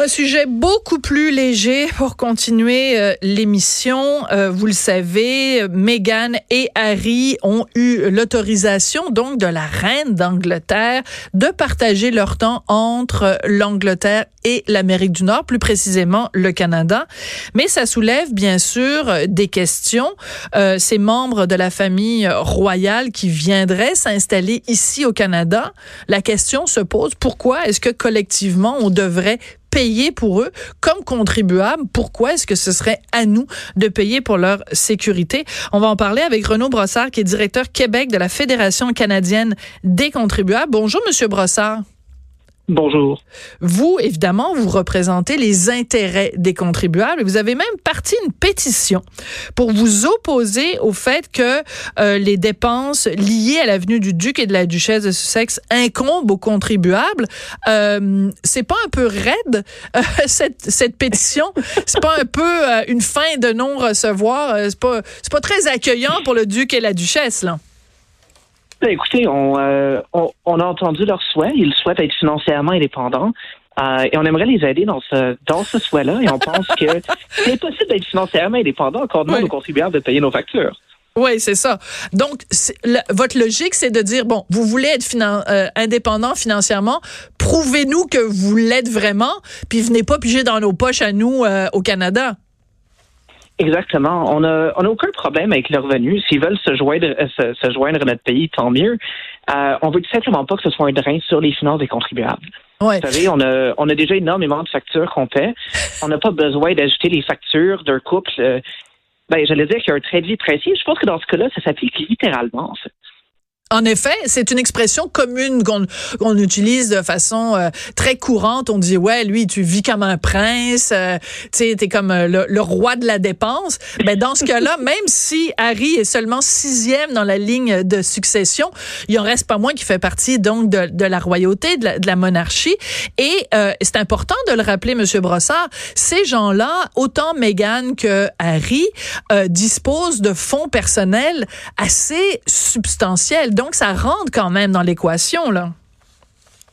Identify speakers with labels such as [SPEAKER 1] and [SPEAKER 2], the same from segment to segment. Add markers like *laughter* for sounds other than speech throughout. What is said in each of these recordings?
[SPEAKER 1] Un sujet beaucoup plus léger pour continuer euh, l'émission. Euh, vous le savez, Meghan et Harry ont eu l'autorisation donc de la reine d'Angleterre de partager leur temps entre l'Angleterre et l'Amérique du Nord, plus précisément le Canada. Mais ça soulève bien sûr des questions. Euh, ces membres de la famille royale qui viendraient s'installer ici au Canada, la question se pose pourquoi est-ce que collectivement on devrait payer pour eux comme contribuables. Pourquoi est-ce que ce serait à nous de payer pour leur sécurité? On va en parler avec Renaud Brossard, qui est directeur Québec de la Fédération canadienne des contribuables. Bonjour, Monsieur Brossard.
[SPEAKER 2] Bonjour.
[SPEAKER 1] Vous, évidemment, vous représentez les intérêts des contribuables. Vous avez même parti une pétition pour vous opposer au fait que euh, les dépenses liées à l'avenue du duc et de la duchesse de Sussex incombent aux contribuables. Euh, c'est pas un peu raide euh, *laughs* cette, cette pétition? C'est pas un peu une fin de non recevoir C'est pas c'est pas très accueillant pour le duc et la duchesse là.
[SPEAKER 2] Ben, écoutez, euh, on, on, a entendu leur souhait. Ils souhaitent être financièrement indépendants. Euh, et on aimerait les aider dans ce dans ce souhait-là. Et on pense que *laughs* c'est possible d'être financièrement indépendant, encore demande aux contribuables de payer nos factures.
[SPEAKER 1] Oui, c'est ça. Donc, votre logique, c'est de dire, bon, vous voulez être euh, indépendant financièrement, prouvez-nous que vous l'êtes vraiment, puis venez pas piger dans nos poches à nous au Canada.
[SPEAKER 2] Exactement. On a, on a aucun problème avec leurs revenus. S'ils veulent se joindre, euh, se, se, joindre à notre pays, tant mieux. Euh, on veut tout simplement pas que ce soit un drain sur les finances des contribuables.
[SPEAKER 1] Ouais.
[SPEAKER 2] Vous savez, on a, on a déjà énormément de factures qu'on fait. On n'a pas besoin d'ajouter les factures d'un couple. Euh, ben, j'allais dire qu'il y a un trait de vie précis. Je pense que dans ce cas-là, ça s'applique littéralement, en fait.
[SPEAKER 1] En effet, c'est une expression commune qu'on utilise de façon euh, très courante. On dit ouais, lui, tu vis comme un prince, euh, tu t'es comme euh, le, roi de la dépense. Mais ben, dans ce cas-là, *laughs* même si Harry est seulement sixième dans la ligne de succession, il en reste pas moins qui fait partie donc de, de la royauté, de la, de la monarchie. Et c'est important de le rappeler, Monsieur Brossard. Ces gens-là, autant Meghan que Harry, disposent de fonds personnels assez substantiels donc, ça rentre quand même dans l'équation, là.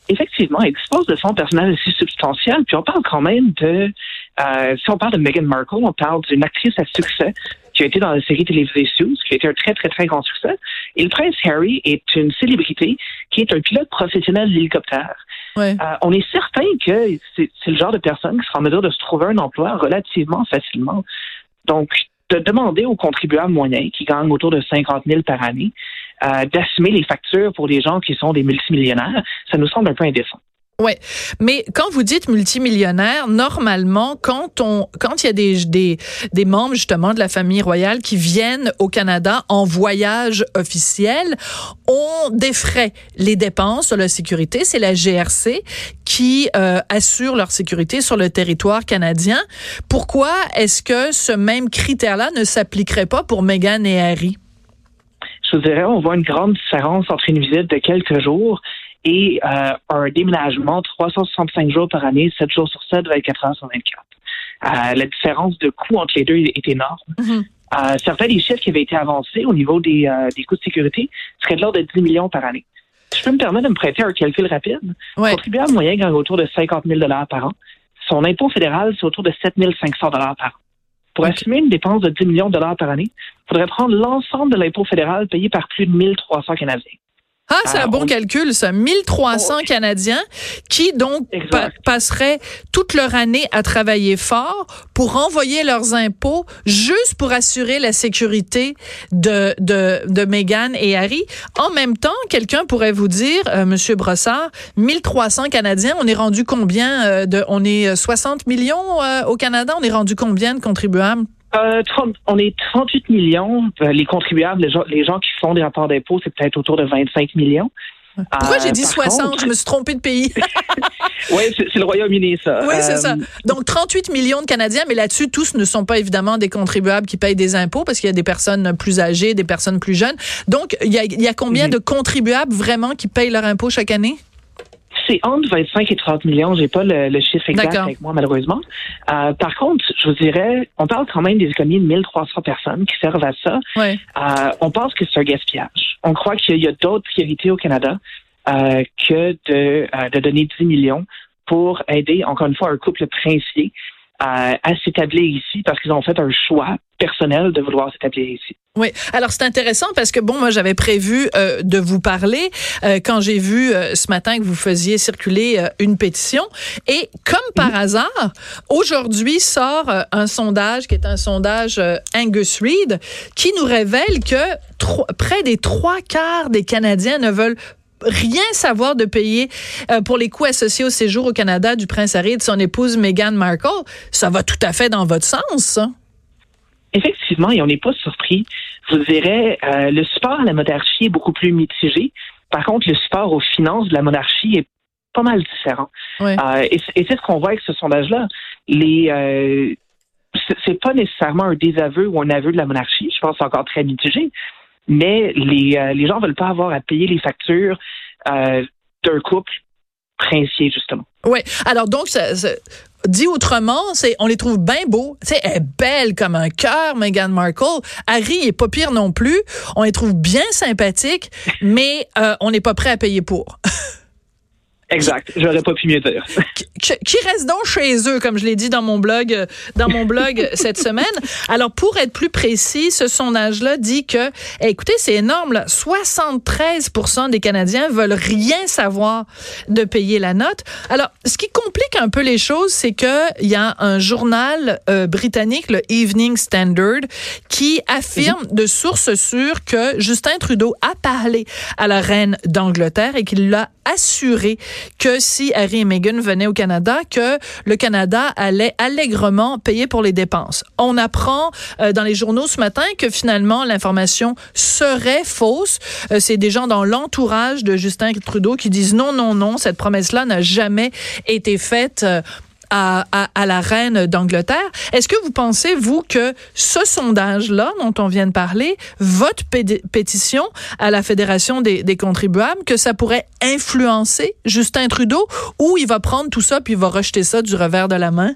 [SPEAKER 2] Effectivement, il dispose de fonds personnels assez substantiels. Puis on parle quand même de, euh, si on parle de Meghan Markle, on parle d'une actrice à succès qui a été dans la série télévisée Suits, qui a été un très, très, très grand succès. Et le prince Harry est une célébrité qui est un pilote professionnel d'hélicoptère.
[SPEAKER 1] Euh,
[SPEAKER 2] on est certain que c'est le genre de personne qui sera en mesure de se trouver un emploi relativement facilement. Donc, de demander aux contribuables moyens qui gagnent autour de 50 000 par année euh, d'assumer les factures pour des gens qui sont des multimillionnaires, ça nous semble un peu indécent.
[SPEAKER 1] Oui, mais quand vous dites multimillionnaire, normalement, quand on, quand il y a des, des, des membres justement de la famille royale qui viennent au Canada en voyage officiel, on défrait les dépenses sur la sécurité. C'est la GRC qui euh, assure leur sécurité sur le territoire canadien. Pourquoi est-ce que ce même critère-là ne s'appliquerait pas pour Meghan et Harry?
[SPEAKER 2] Je vous dirais, on voit une grande différence entre une visite de quelques jours et euh, un déménagement 365 jours par année, 7 jours sur 7, 24 heures sur 24. Euh, la différence de coût entre les deux est énorme.
[SPEAKER 1] Mm-hmm.
[SPEAKER 2] Euh, certains des chiffres qui avaient été avancés au niveau des, des coûts de sécurité seraient de l'ordre de 10 millions par année. Je peux me permettre de me prêter un calcul rapide.
[SPEAKER 1] Ouais.
[SPEAKER 2] Le contribuable moyen gagne autour de 50 000 par an. Son impôt fédéral, c'est autour de 7 500 par an. Pour assumer une dépense de 10 millions de dollars par année, il faudrait prendre l'ensemble de l'impôt fédéral payé par plus de 1300 Canadiens.
[SPEAKER 1] Ah, c'est un bon calcul, ça. 1300 Canadiens qui donc passeraient toute leur année à travailler fort pour envoyer leurs impôts juste pour assurer la sécurité de, de, de Meghan et Harry. En même temps, quelqu'un pourrait vous dire, euh, Monsieur Brossard, 1300 Canadiens, on est rendu combien euh, de, on est 60 millions euh, au Canada, on est rendu combien de contribuables?
[SPEAKER 2] Euh, on est 38 millions. Euh, les contribuables, les gens, qui font des rapports d'impôts, c'est peut-être autour de 25 millions.
[SPEAKER 1] Pourquoi j'ai dit 60? je me suis trompé de pays. *laughs*
[SPEAKER 2] oui, c'est le Royaume-Uni, ça.
[SPEAKER 1] Oui, c'est ça. Donc, 38 millions de Canadiens, mais là-dessus, tous ne sont pas évidemment des contribuables qui payent des impôts parce qu'il y a des personnes plus âgées, des personnes plus jeunes. Donc, il y a, combien de contribuables vraiment qui payent leur impôt chaque année?
[SPEAKER 2] C'est entre 25 et 30 millions. J'ai pas le, chiffre exact avec moi, malheureusement. Euh, par contre, je vous dirais, on parle quand même des économies de 1300 personnes qui servent à ça.
[SPEAKER 1] Ouais.
[SPEAKER 2] Euh, on pense que c'est un gaspillage. On croit qu'il y a d'autres priorités au Canada euh, que de, de donner 10 millions pour aider, encore une fois, un couple princier à, s'établir ici parce qu'ils ont fait un choix personnel de vouloir s'établir ici.
[SPEAKER 1] Oui, alors c'est intéressant parce que bon, moi j'avais prévu euh, de vous parler euh, quand j'ai vu euh, ce matin que vous faisiez circuler une pétition et comme par mhm. hasard, aujourd'hui sort un sondage qui est un sondage Angus Reid qui nous révèle que près des trois quarts des Canadiens ne veulent rien savoir de payer euh, pour les coûts associés au séjour au Canada du prince Harry et de son épouse Meghan Markle. Ça va tout à fait dans votre sens,
[SPEAKER 2] Effectivement, et on n'est pas surpris. Je vous dirais, euh, le support à la monarchie est beaucoup plus mitigé. Par contre, le support aux finances de la monarchie est pas mal différent. Euh, et, c'est ce qu'on voit avec ce sondage-là. Les c'est pas nécessairement un désaveu ou un aveu de la monarchie. Je pense que c'est encore très mitigé mais les, euh, les gens veulent pas avoir à payer les factures euh, d'un couple princier, justement.
[SPEAKER 1] Oui. Alors, donc, dit autrement, c'est on les trouve bien beaux. Tu sais, elle est belle comme un cœur, Meghan Markle. Harry est pas pire non plus. On les trouve bien sympathiques, mais euh, on n'est pas prêt à payer pour. *laughs*
[SPEAKER 2] Exact. J'aurais pas pu mieux dire.
[SPEAKER 1] Qui, reste donc chez eux, comme je l'ai dit dans mon blog, dans mon blog *laughs* cette semaine? Alors, pour être plus précis, ce sondage-là dit que, eh, écoutez, c'est énorme, là, 73 des Canadiens veulent rien savoir de payer la note. Alors, ce qui complique un peu les choses, c'est que il y a un journal euh, britannique, le Evening Standard, qui affirme mhm. de sources sûres que Justin Trudeau a parlé à la reine d'Angleterre et qu'il l'a assuré que si Harry et Meghan venaient au Canada, que le Canada allait allègrement payer pour les dépenses. On apprend euh, dans les journaux ce matin que finalement l'information serait fausse. Euh, c'est des gens dans l'entourage de Justin Trudeau qui disent non, non, non, cette promesse-là n'a jamais été faite. À, la reine d'Angleterre. Est-ce que vous pensez, vous, que ce sondage-là dont on vient de parler, votre pétition à la Fédération des, des, contribuables, que ça pourrait influencer Justin Trudeau ou il va prendre tout ça puis il va rejeter ça du revers de la main?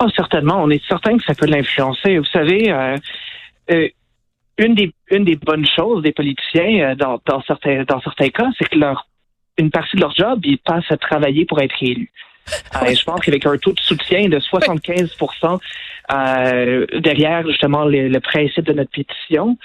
[SPEAKER 2] Oh, certainement. On est certain que ça peut l'influencer. Vous savez, euh, euh, une, des, une des bonnes choses des politiciens euh, dans, dans, certains, dans certains cas, c'est que leur, une partie de leur job, ils passent à travailler pour être élus. Euh, je pense qu'avec un taux de soutien de 75% euh, derrière justement le, principe de notre pétition,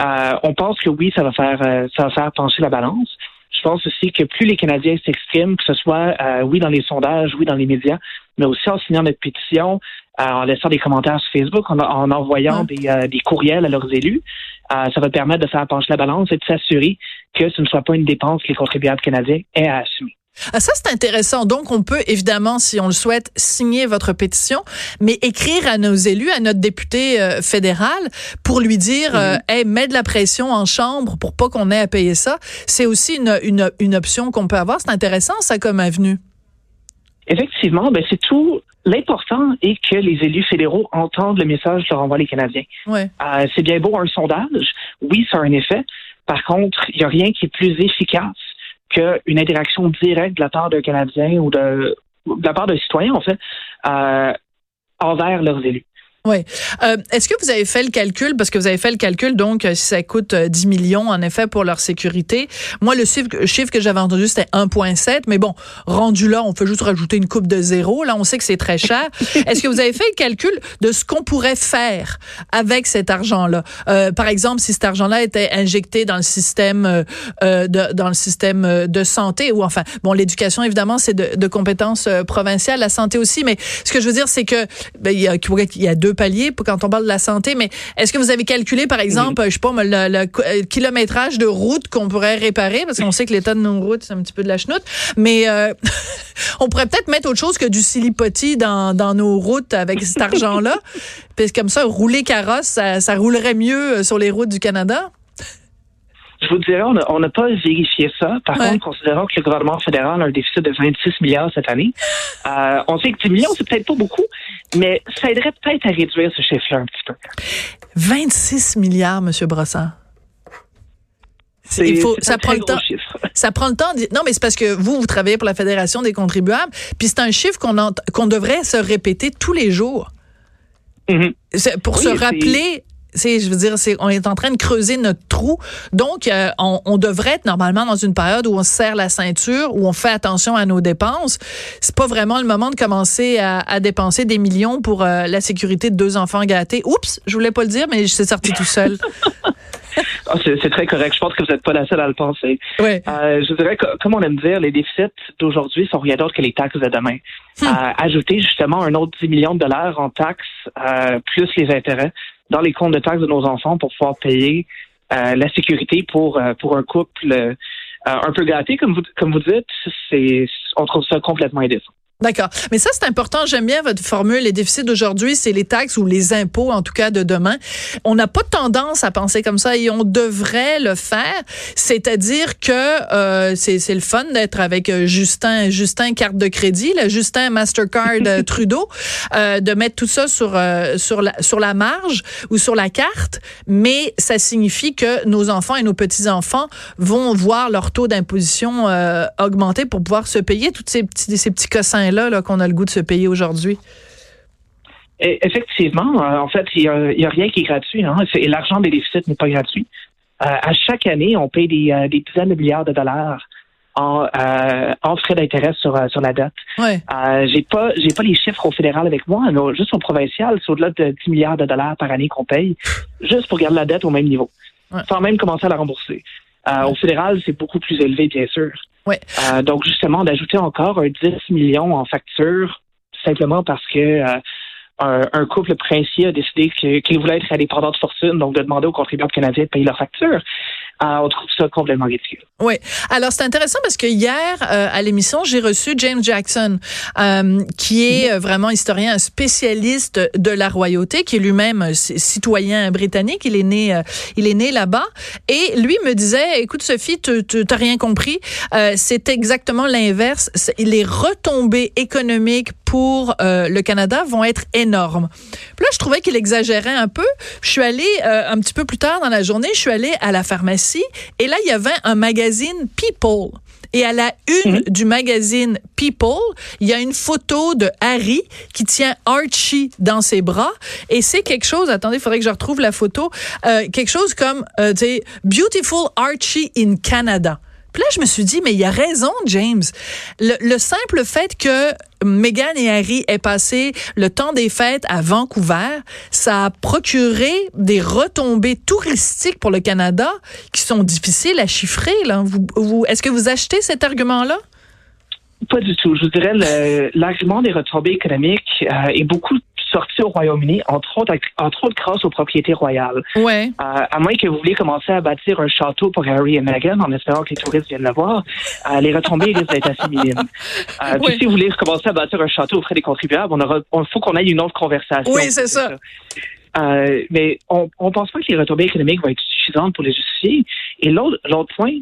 [SPEAKER 2] euh, on pense que oui, ça va faire ça va faire pencher la balance. Je pense aussi que plus les Canadiens s'expriment, que ce soit oui dans les sondages, oui dans les médias, mais aussi en signant notre pétition, en laissant des commentaires sur Facebook, en, envoyant des, des, courriels à leurs élus, ça va permettre de faire pencher la balance et de s'assurer que ce ne soit pas une dépense que les contribuables canadiens aient à assumer.
[SPEAKER 1] Ah, ça, c'est intéressant. Donc, on peut évidemment, si on le souhaite, signer votre pétition, mais écrire à nos élus, à notre député euh, fédéral, pour lui dire, euh, hey, mets de la pression en chambre pour pas qu'on ait à payer ça. C'est aussi une, une, une option qu'on peut avoir. C'est intéressant, ça, comme avenue.
[SPEAKER 2] Effectivement, ben c'est tout. L'important est que les élus fédéraux entendent le message que leur envoient les Canadiens.
[SPEAKER 1] Ouais.
[SPEAKER 2] Euh, c'est bien beau un sondage. Oui, ça a un effet. Par contre, il n'y a rien qui est plus efficace qu'une interaction directe de la part d'un Canadien ou de, de la part d'un citoyen, en fait, euh, envers leurs élus.
[SPEAKER 1] Oui. Euh, Est-ce que vous avez fait le calcul, parce que vous avez fait le calcul, donc, euh, si ça coûte 10 euh, millions, en effet, pour leur sécurité. Moi, le chiffre, que j'avais entendu, c'était 1,7. Mais bon, rendu là, on peut juste rajouter une coupe de zéro. Là, on sait que c'est très cher. *laughs* Est-ce que vous avez fait le calcul de ce qu'on pourrait faire avec cet argent-là? Euh, par exemple, si cet argent-là était injecté dans le système, euh, de, dans le système de santé, ou enfin, bon, l'éducation, évidemment, c'est de, de compétences provinciales, la santé aussi. Mais ce que je veux dire, c'est que, ben, y a, il y a deux palier quand on parle de la santé, mais est-ce que vous avez calculé, par exemple, je sais pas, le, euh, kilométrage de route qu'on pourrait réparer, parce qu'on sait que l'état de nos routes, c'est un petit peu de la chenoute, mais euh, *laughs* on pourrait peut-être mettre autre chose que du silipotis dans, dans nos routes avec cet argent-là. *laughs* Puis comme ça, rouler carrosse, ça, ça roulerait mieux euh, sur les routes du Canada.
[SPEAKER 2] Je vous dirais, on n'a pas vérifié ça. Par contre, considérant que le gouvernement fédéral a un déficit de 26 milliards cette année, euh, on sait que 10 millions, c'est peut-être pas beaucoup, mais ça aiderait peut-être à réduire ce chiffre-là un petit peu.
[SPEAKER 1] 26 milliards, M. Brossard. Il faut, *laughs* ça prend le temps. Ça prend le temps. Non, mais c'est parce que vous, vous travaillez pour la Fédération des contribuables, puis c'est un chiffre qu'on qu'on devrait se répéter tous les jours. Mm-hmm. Pour se rappeler c'est, je veux dire, c'est, on est en train de creuser notre trou. Donc, euh, on, on, devrait être normalement dans une période où on serre la ceinture, où on fait attention à nos dépenses. C'est pas vraiment le moment de commencer à, à dépenser des millions pour euh, la sécurité de deux enfants gâtés. Oups, je voulais pas le dire, mais je suis sorti tout seul. *laughs* *laughs*
[SPEAKER 2] Ah, c'est très correct. Je pense que vous n'êtes pas la seule à le penser.
[SPEAKER 1] Oui.
[SPEAKER 2] Euh, je dirais, que, comme on aime dire, les déficits d'aujourd'hui sont rien d'autre que les taxes de demain. Hmm. Euh, ajouter justement un autre 10 millions de dollars en taxes, euh, plus les intérêts, dans les comptes de taxes de nos enfants pour pouvoir payer euh, la sécurité pour, euh, pour un couple euh, un peu gâté, comme vous, comme vous dites, c'est, on trouve ça complètement indécent.
[SPEAKER 1] D'accord. Mais ça, c'est important. J'aime bien votre formule. Les déficits d'aujourd'hui, c'est les taxes ou les impôts, en tout cas, de demain. On n'a pas tendance à penser comme ça et on devrait le faire. C'est-à-dire que euh, c'est le fun d'être avec euh, Justin, Justin carte de crédit, le Justin Mastercard euh, *laughs* Trudeau, euh, de mettre tout ça sur euh, sur la sur la marge ou sur la carte. Mais ça signifie que nos enfants et nos petits enfants vont voir leur taux d'imposition augmenter pour pouvoir se payer toutes ces petits ces petits cossins là, qu'on a le goût de se payer aujourd'hui?
[SPEAKER 2] Effectivement, euh, en fait, il n'y a, rien qui est gratuit. Hein. L'argent des déficits n'est pas gratuit. Euh, à chaque année, on paye des, euh, dizaines de milliards de dollars en, frais d'intérêt sur, la dette.
[SPEAKER 1] Ouais.
[SPEAKER 2] j'ai pas j'ai pas les chiffres au fédéral avec moi, juste au provincial, c'est au-delà de 10 milliards de dollars par année qu'on paye, juste pour garder la dette au même niveau, sans même commencer à la rembourser. Au fédéral, c'est beaucoup plus élevé, bien sûr. Euh, donc, justement, d'ajouter encore un 10 millions en facture, simplement parce que euh, un, couple princier a décidé qu'il voulait être indépendant de fortune, donc de demander aux contribuables canadiens de payer leur facture. Euh, on trouve ça complètement ridicule.
[SPEAKER 1] Oui. Alors, c'est intéressant parce que hier, euh, à l'émission, j'ai reçu James Jackson, euh, qui est mm-hmm. vraiment historien, spécialiste de la royauté, qui est lui-même citoyen britannique. Il est né, il est né là-bas. Et lui me disait, écoute, Sophie, tu n'as rien compris. c'est exactement l'inverse. Les retombées économiques pour le Canada vont être énormes. Puis là, je trouvais qu'il exagérait un peu. Je suis allée, un petit peu plus tard dans la journée, je suis allée à la pharmacie et là, il y avait un magazine People. Et à la une mhm. du magazine People, il y a une photo de Harry qui tient Archie dans ses bras. Et c'est quelque chose, attendez, il faudrait que je retrouve la photo, euh, quelque chose comme, euh, Beautiful Archie in Canada. Là, je me suis dit, mais il a raison, James. Le, simple fait que Meghan et Harry aient passé le temps des fêtes à Vancouver, ça a procuré des retombées touristiques pour le Canada qui sont difficiles à chiffrer. Là. Est-ce que vous achetez cet argument-là?
[SPEAKER 2] Pas du tout. Je vous dirais, l'argument des retombées économiques euh, est beaucoup sorti au Royaume-Uni, entre autres, entre autres grâce aux propriétés royales.
[SPEAKER 1] Ouais.
[SPEAKER 2] Euh, à moins que vous vouliez commencer à bâtir un château pour Harry et Meghan en espérant que les touristes viennent le voir, euh, les retombées risquent d'être assez minimes. Euh, puis si vous voulez commencer à bâtir un château auprès des contribuables, on aura, on, faut qu'on aille une autre conversation.
[SPEAKER 1] Oui, c'est ça.
[SPEAKER 2] Euh, mais on ne pense pas que les retombées économiques vont être suffisantes pour les justifier. Et l'autre point,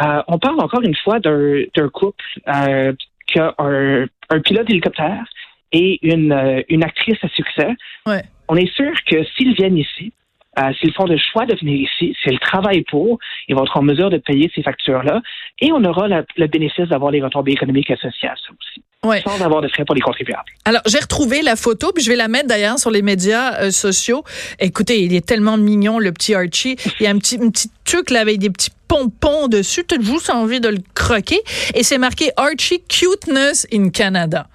[SPEAKER 2] euh, on parle encore une fois d'un couple euh, qui a un, un pilote d'hélicoptère et une, euh, une actrice à succès, on est sûr que s'ils viennent ici, euh, s'ils font le choix de venir ici, s'ils travaillent pour, ils vont être en mesure de payer ces factures-là et on aura le bénéfice d'avoir les retombées économiques associées à ça aussi. Sans avoir de frais pour les contribuables.
[SPEAKER 1] Alors, j'ai retrouvé la photo, puis je vais la mettre d'ailleurs sur les médias euh, sociaux. Écoutez, il est tellement mignon, le petit Archie. Il y a un petit, un petit truc là avec des petits pompons dessus. Tu as juste envie de le croquer. Et c'est marqué Archie Cuteness in Canada.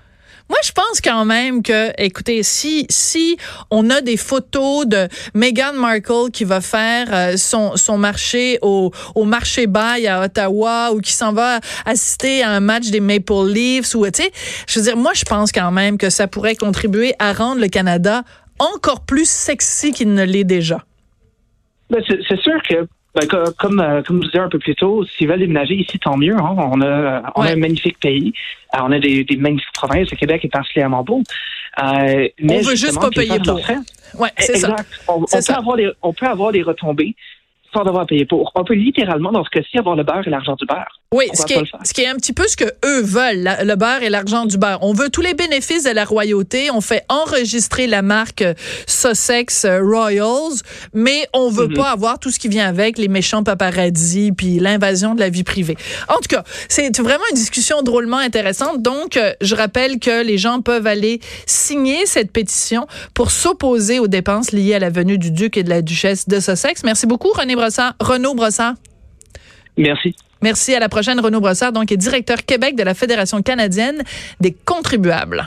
[SPEAKER 1] Moi, je pense quand même que, écoutez, si si on a des photos de Meghan Markle qui va faire euh, son son marché au au marché bail à Ottawa ou qui s'en va assister à un match des Maple Leafs ou tu sais, je veux dire, moi, je pense quand même que ça pourrait contribuer à rendre le Canada encore plus sexy qu'il ne l'est déjà.
[SPEAKER 2] Ben, c'est sûr que ben, comme, euh, comme je disais un peu plus tôt, s'ils veulent déménager ici, tant mieux. Hein. On, a, on a un magnifique pays. Euh, on a des, des, magnifiques provinces. Le Québec est particulièrement beau.
[SPEAKER 1] Euh, mais on veut juste pas payer pour.
[SPEAKER 2] Ouais, c'est ça. On, peut Avoir on peut avoir des retombées sans devoir payer pour. On peut littéralement, dans ce cas-ci, avoir le beurre et l'argent du beurre.
[SPEAKER 1] Oui, ce qui, est, ce qui, est, un petit peu ce que eux veulent, le beurre et l'argent du beurre. On veut tous les bénéfices de la royauté. On fait enregistrer la marque Sussex Royals, mais on veut mhm. pas avoir tout ce qui vient avec, les méchants paparazzi, puis l'invasion de la vie privée. En tout cas, c'est vraiment une discussion drôlement intéressante. Donc, euh, je rappelle que les gens peuvent aller signer cette pétition pour s'opposer aux dépenses liées à la venue du duc et de la duchesse de Sussex. Merci beaucoup, René Brossard. Renaud Brossard.
[SPEAKER 2] Merci.
[SPEAKER 1] Merci. À la prochaine, Renaud Brossard, donc, est directeur Québec de la Fédération canadienne des contribuables.